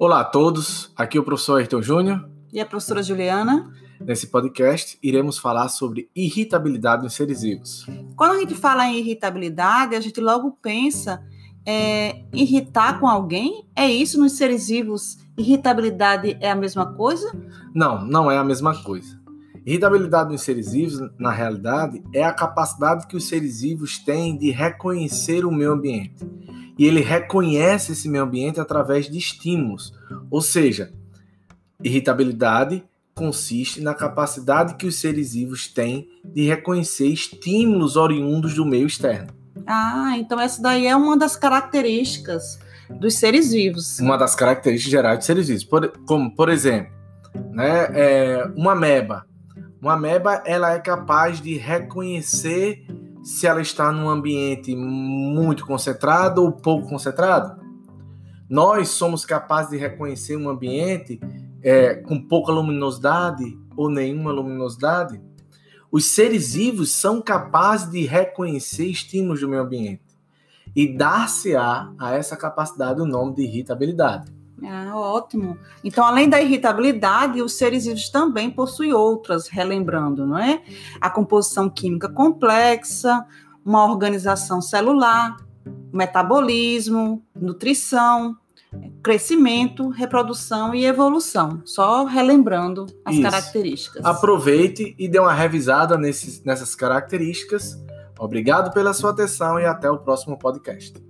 Olá a todos, aqui é o professor Ayrton Júnior. E a professora Juliana. Nesse podcast, iremos falar sobre irritabilidade nos seres vivos. Quando a gente fala em irritabilidade, a gente logo pensa é, irritar com alguém? É isso nos seres vivos? Irritabilidade é a mesma coisa? Não, não é a mesma coisa. Irritabilidade nos seres vivos, na realidade, é a capacidade que os seres vivos têm de reconhecer o meio ambiente e ele reconhece esse meio ambiente através de estímulos. Ou seja, irritabilidade consiste na capacidade que os seres vivos têm de reconhecer estímulos oriundos do meio externo. Ah, então essa daí é uma das características dos seres vivos. Uma das características gerais dos seres vivos. Por, como, por exemplo, né, é, uma ameba. Uma ameba ela é capaz de reconhecer se ela está num ambiente muito concentrado ou pouco concentrado. Nós somos capazes de reconhecer um ambiente é, com pouca luminosidade ou nenhuma luminosidade. Os seres vivos são capazes de reconhecer estímulos do meio ambiente e dar-se-á a essa capacidade o nome de irritabilidade. Ah, ótimo. Então, além da irritabilidade, os seres vivos também possuem outras, relembrando, não é? A composição química complexa, uma organização celular, metabolismo, nutrição, crescimento, reprodução e evolução. Só relembrando as Isso. características. Aproveite e dê uma revisada nesses, nessas características. Obrigado pela sua atenção e até o próximo podcast.